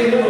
Thank you.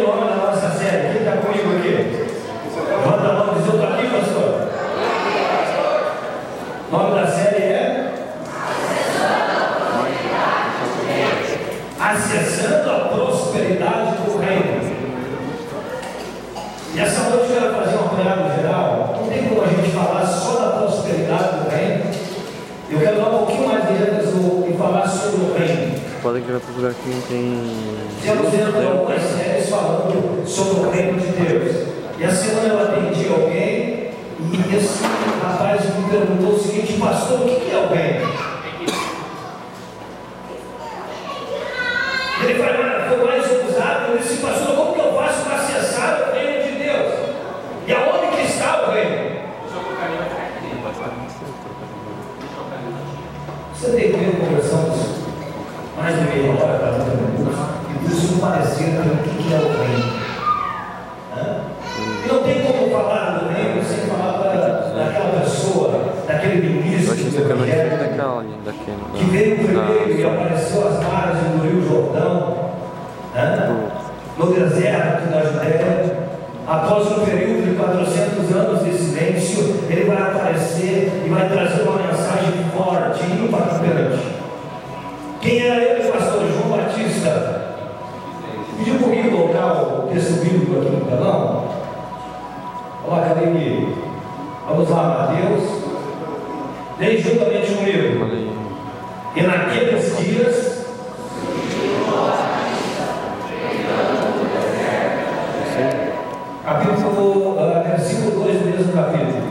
Capítulo, uh, dois 2 do mesmo capítulo.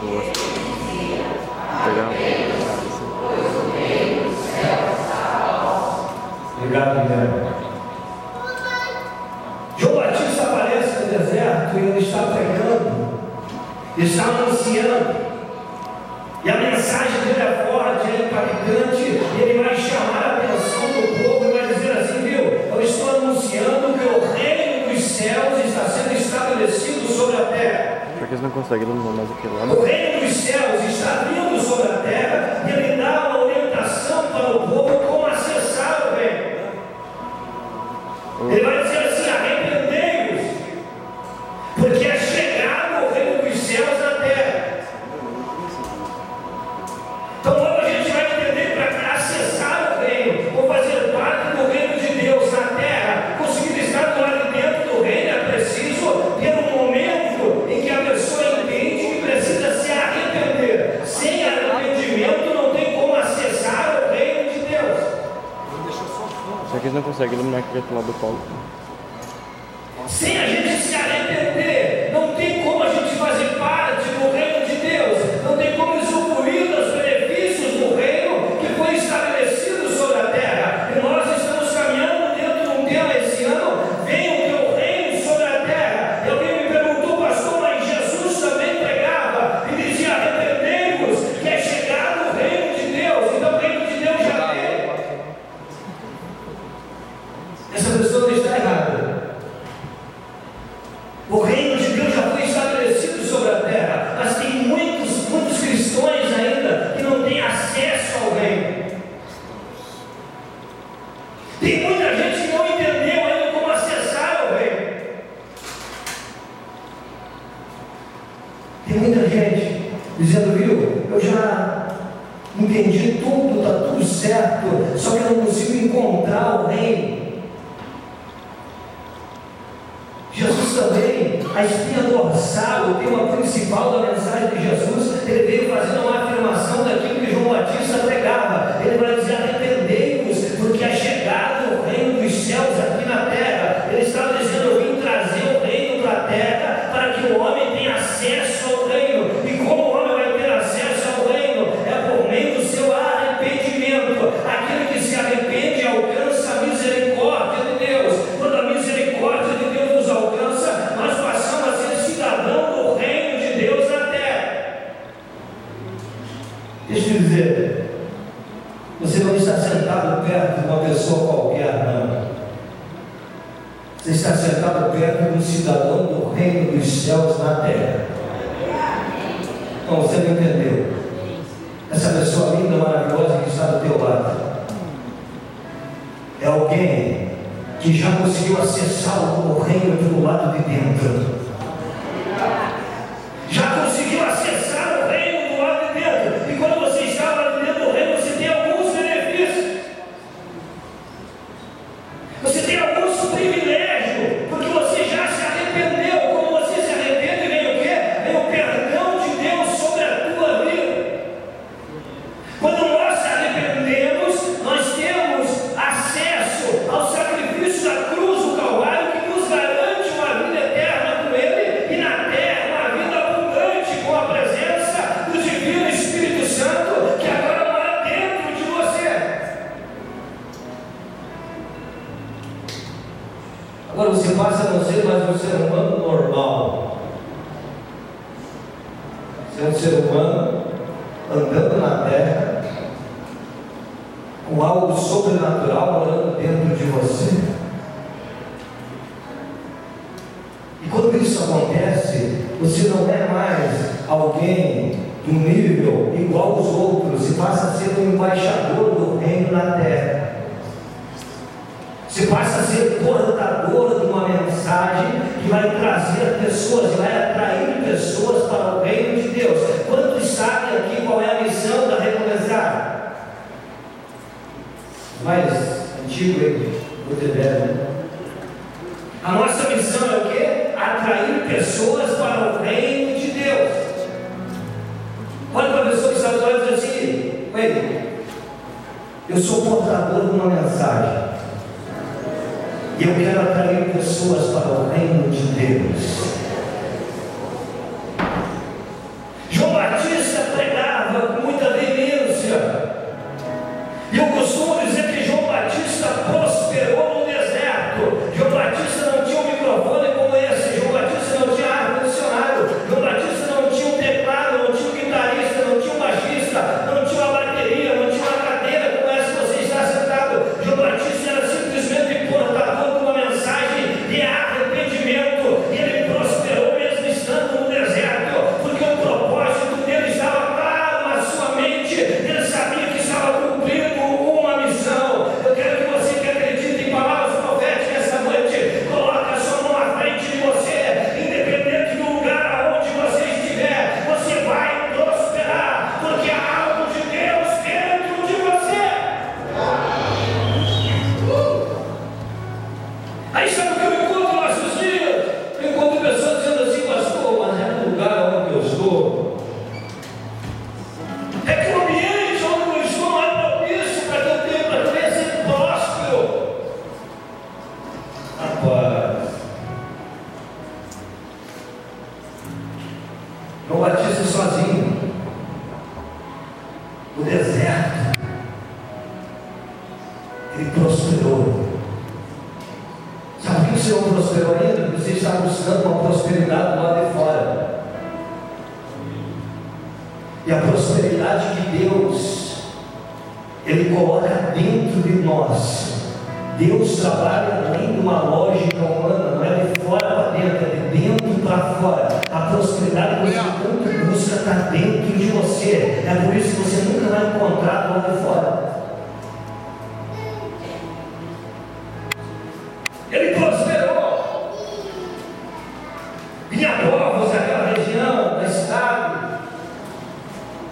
Boa. Legal. Obrigado, Guilherme. João Batista aparece no deserto e ele está pregando, está anunciando morrer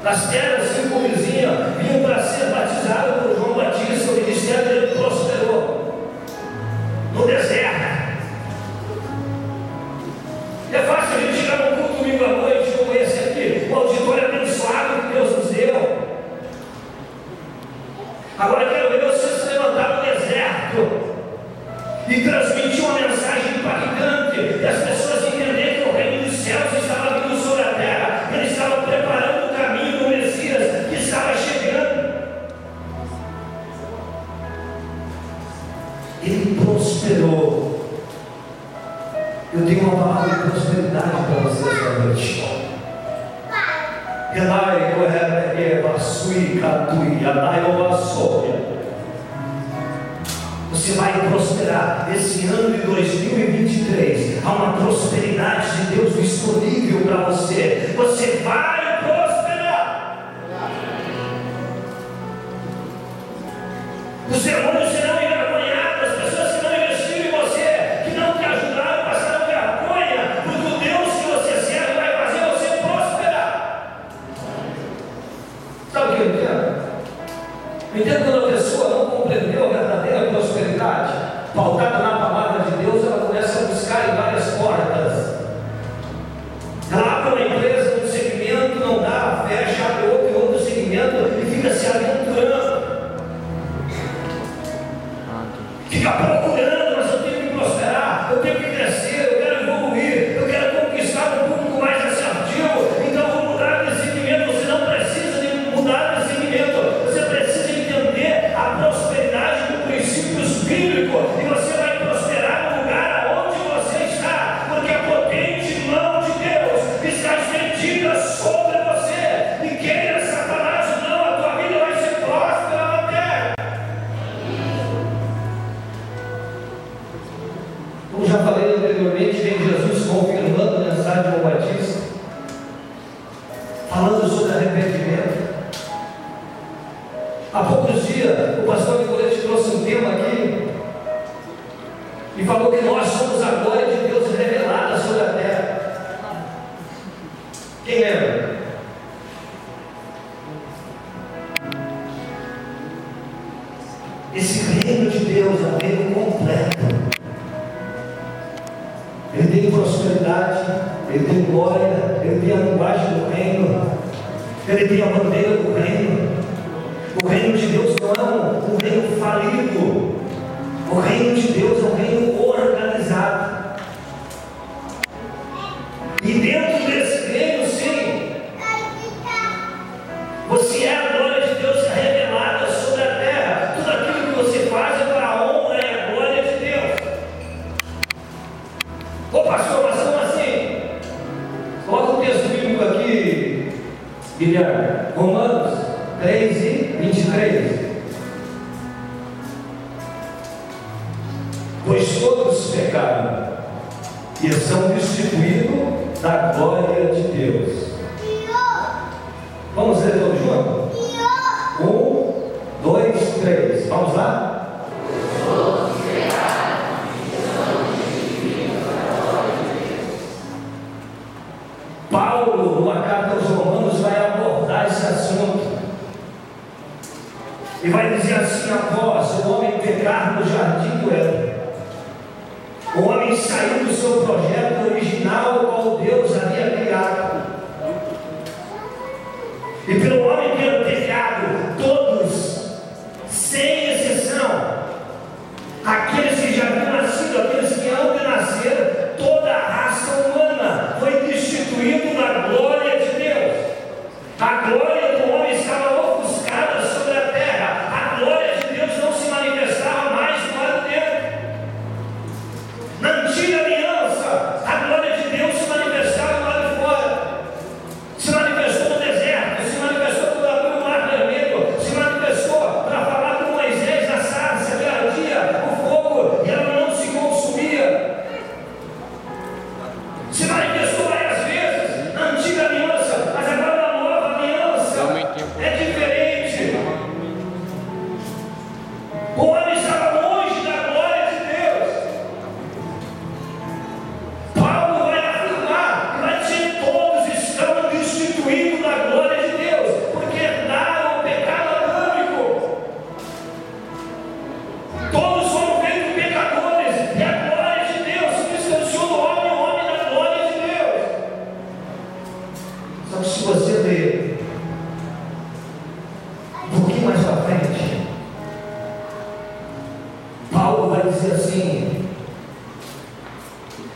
As terras circunvizinhas vinham para ser batizadas por João Batista, o ministério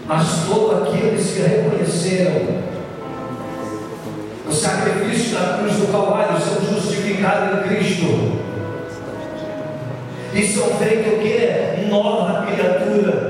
mas todos aqueles que reconheceram o sacrifício da cruz do Calvário são justificados em Cristo e são é feitos o que? É nova criatura.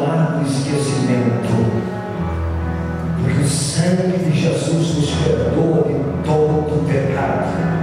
ao do esquecimento. Porque o sangue de Jesus nos perdoa de todo o pecado.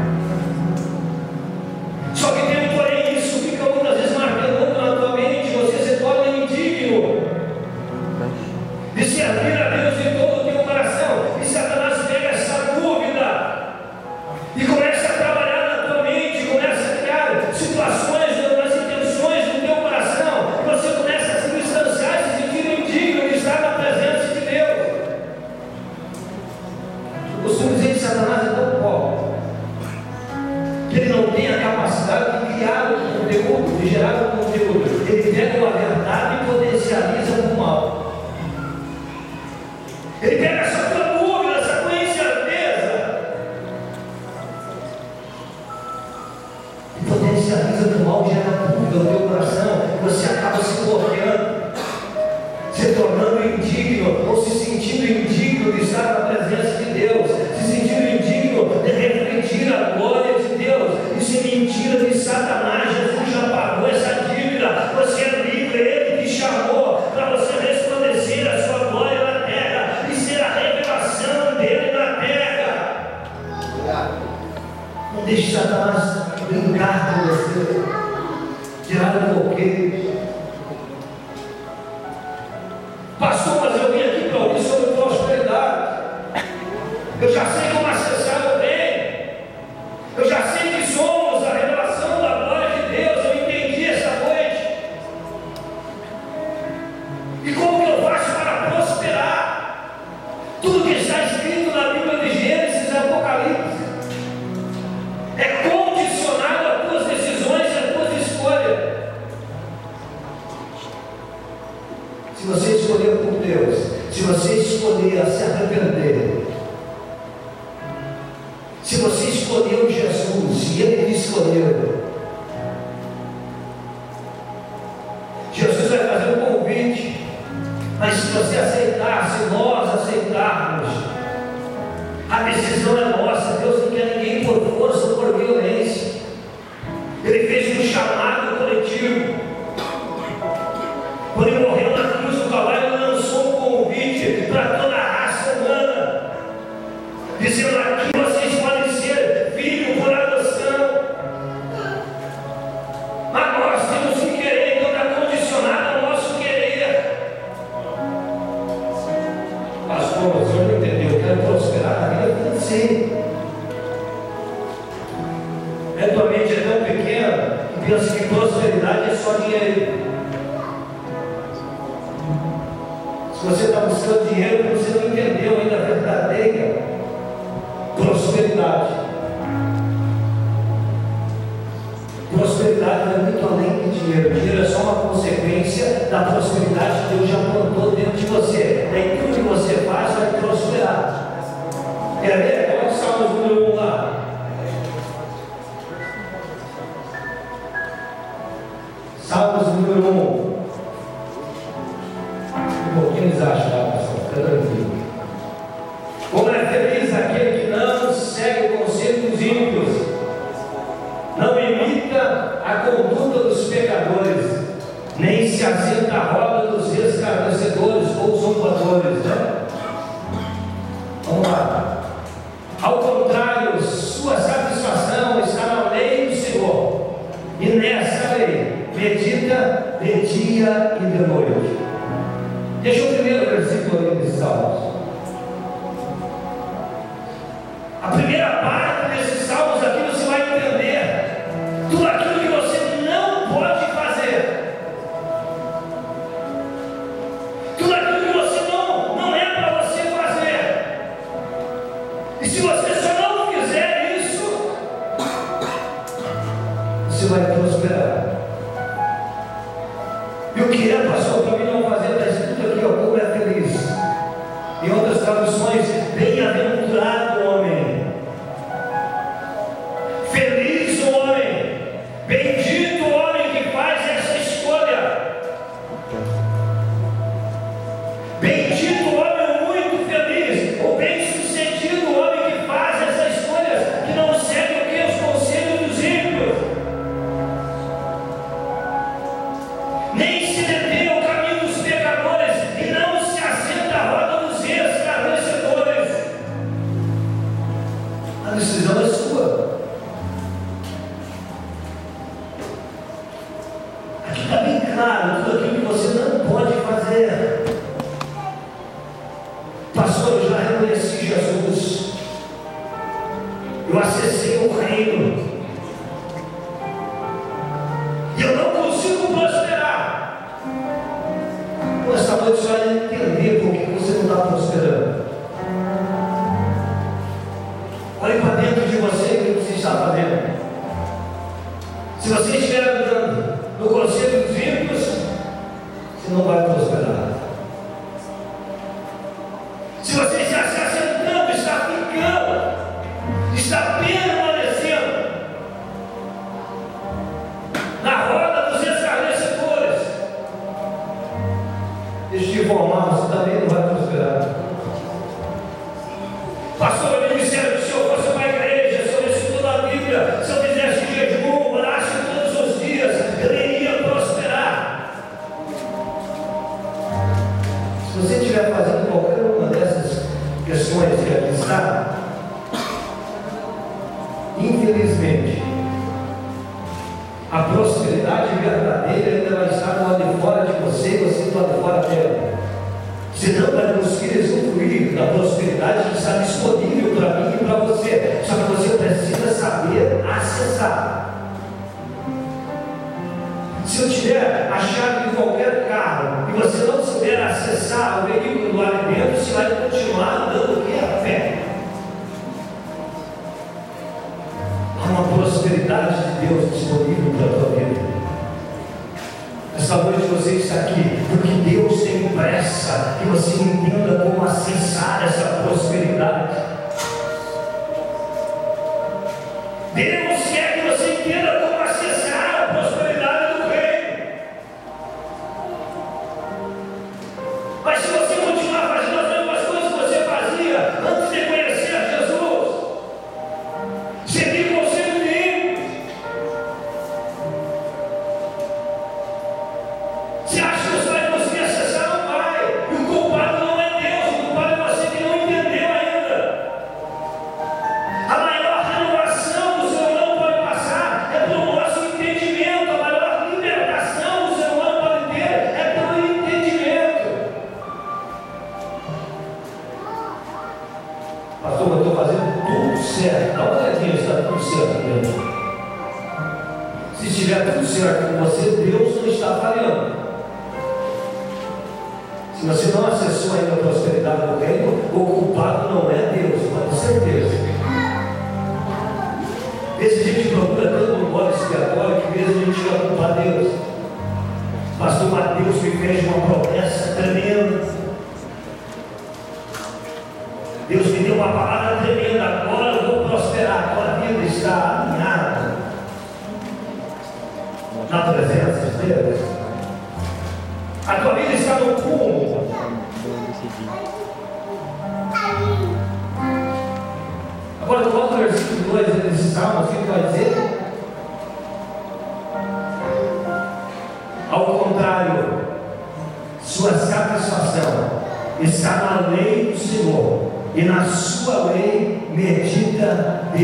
They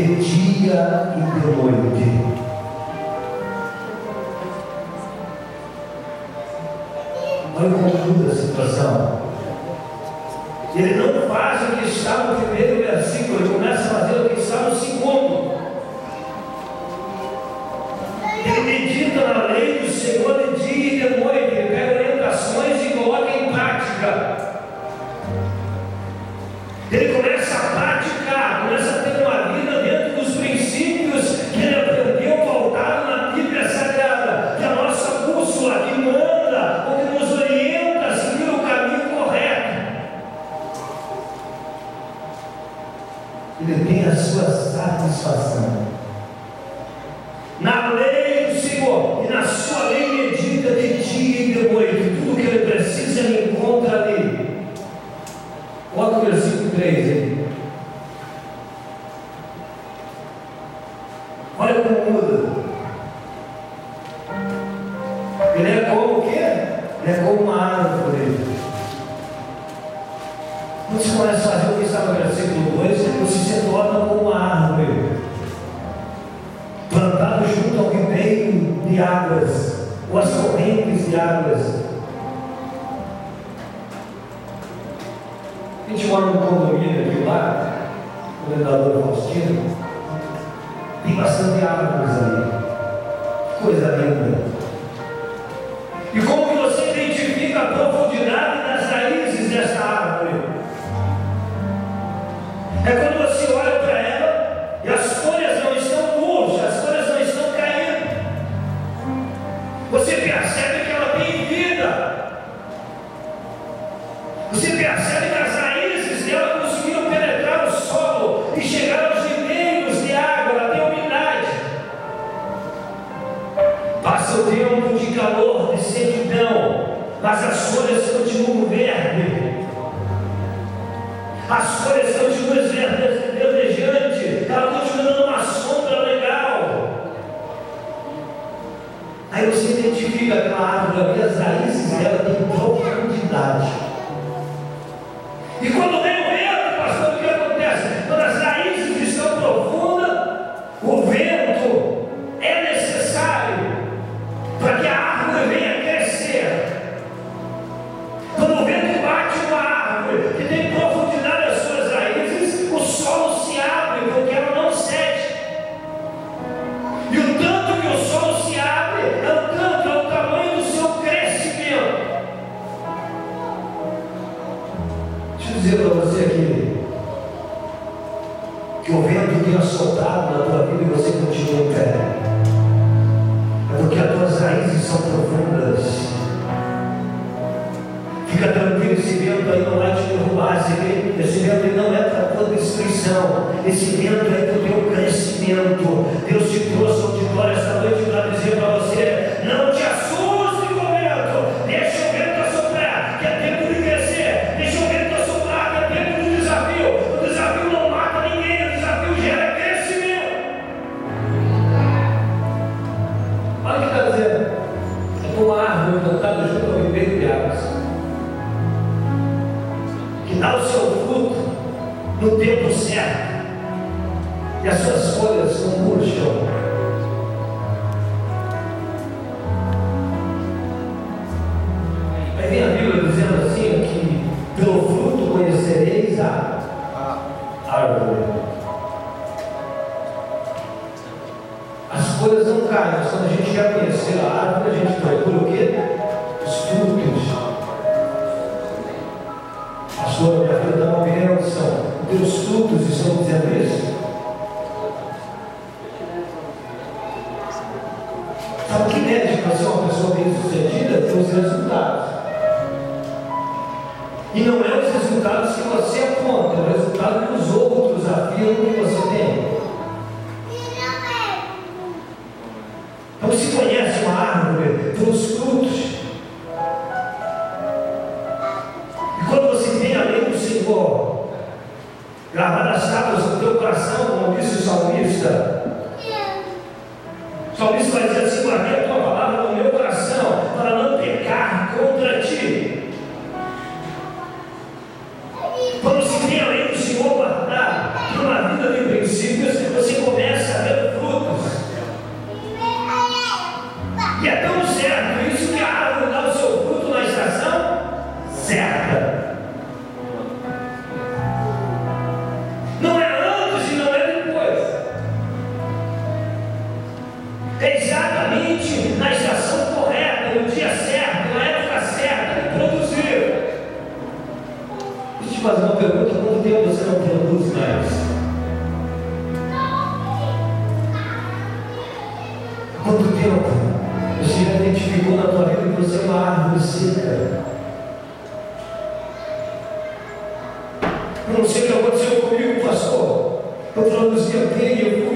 de dia e de noite. Olha como muda a situação. Ele não faz o que está no primeiro versículo, ele começa a fazer o que está no segundo. Ele medita na lei do Senhor de dia e de noite, ele pega orientações e coloca em prática. as suas folhas não murcham te fazer uma pergunta: quanto tempo você não produz mais? Né? Quanto tempo você já identificou na tua vida que você é uma árvore seca? Eu não sei o que aconteceu comigo, pastor. Eu produzia bem, eu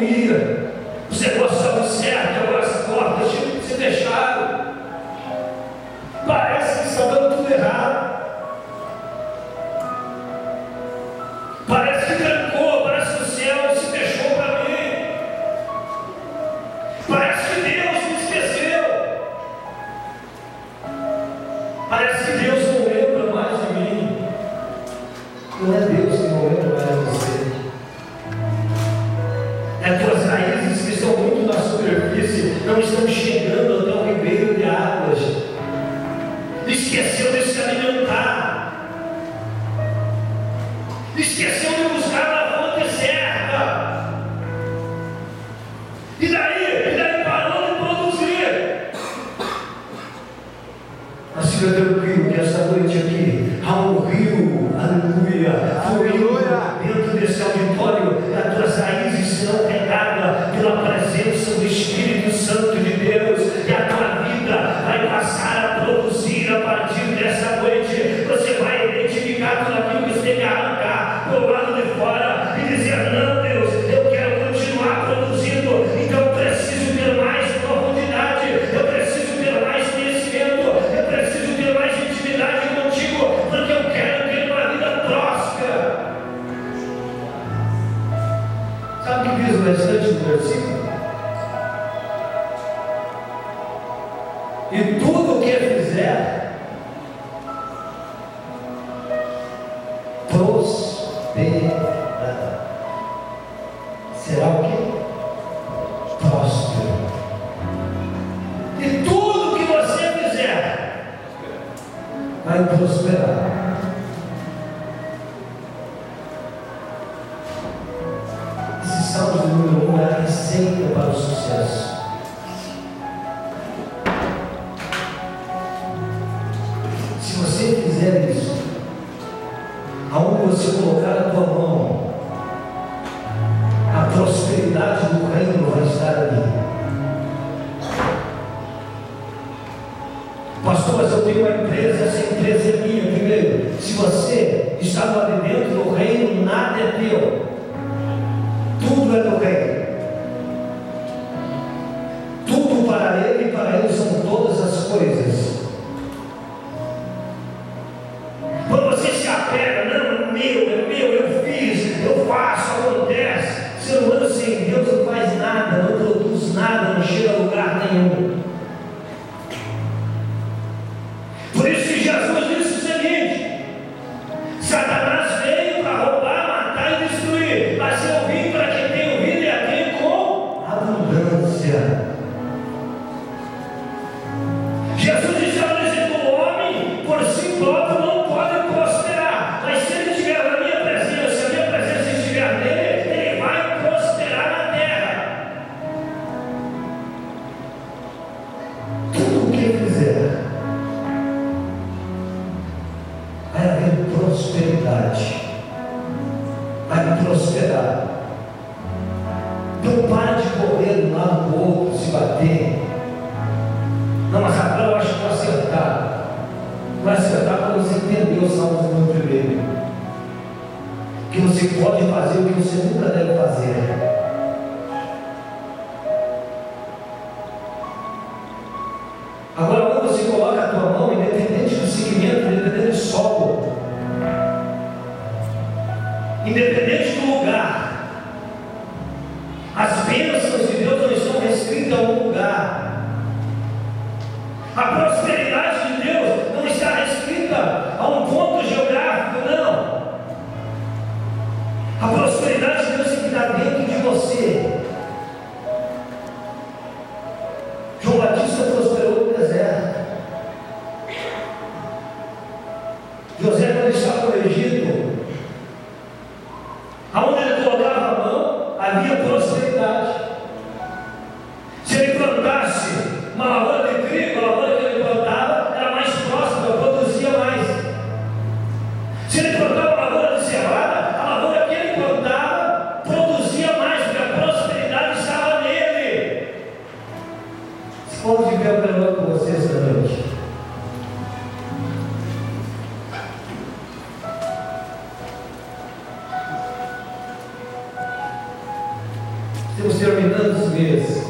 nos terminantes meses.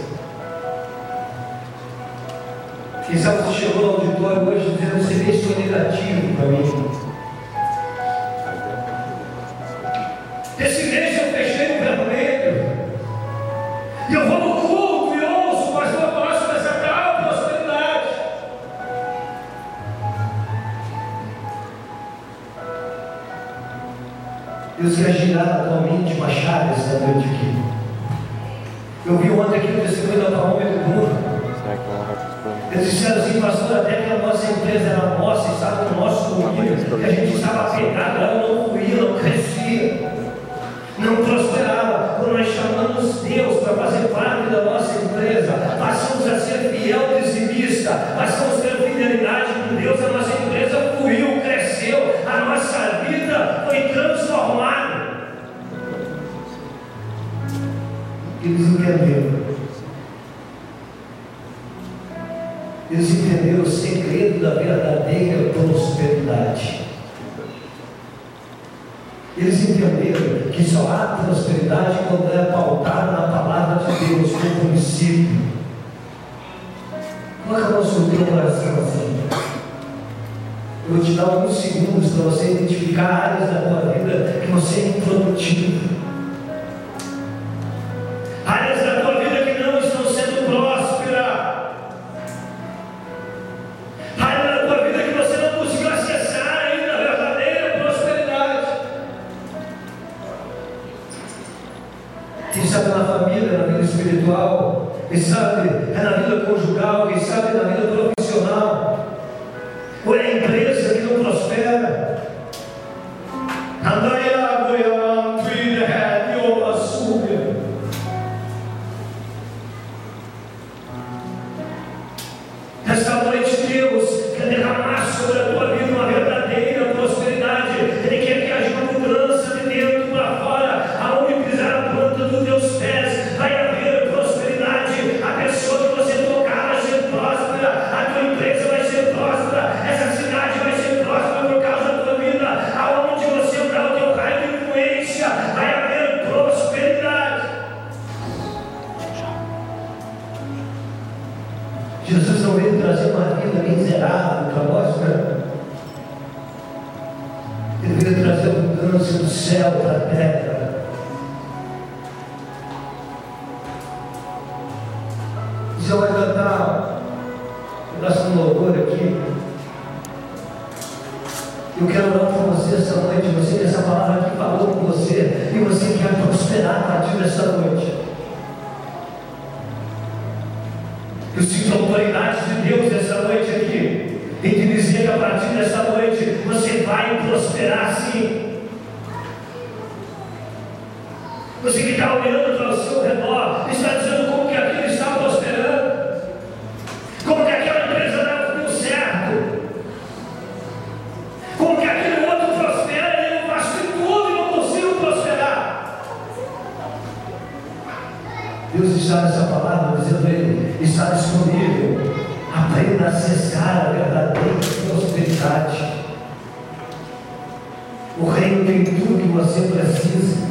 Quem sabe você chegou ao auditório hoje dizendo você nem sou negativo para mim. Esse mês eu fechei no vermelho. E eu vou no culto e ouço, mas não posso dessa tal prosperidade. Deus quer girar atualmente chave essa noite aqui reunião testemunha para homem do mundo. Eles disseram assim, pastor, até que a nossa empresa era nossa, estava no nosso domínio, e a gente estava apegado, ela não corria, não crescia, não prosperava. Quando nós chamamos Deus para fazer parte da nossa empresa, passamos a ser fiel dizimista, passamos a ter fidelidade com Deus, a nossa empresa fluiu, cresceu, a nossa vida foi transformada. Eles entenderam. você é improdutivo. Áreas da tua vida que não estão sendo prósperas. Áreas da tua vida que você não conseguiu acessar ainda a verdadeira prosperidade. Quem sabe na família, na vida espiritual, quem sabe é na vida conjugal, quem sabe é na vida sabe essa palavra dizendo ele, está disponível. Aprenda a acessar a verdadeira prosperidade. O reino tem tudo que você precisa.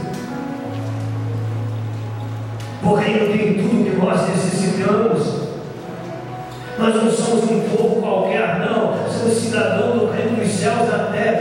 O reino tem tudo que nós necessitamos. Nós não somos um povo qualquer, não. Somos cidadãos do reino dos céus da terra.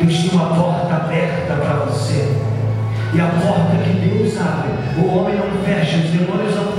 Deus tem uma porta aberta para você. E a porta que Deus abre, o homem não fecha, os demônios não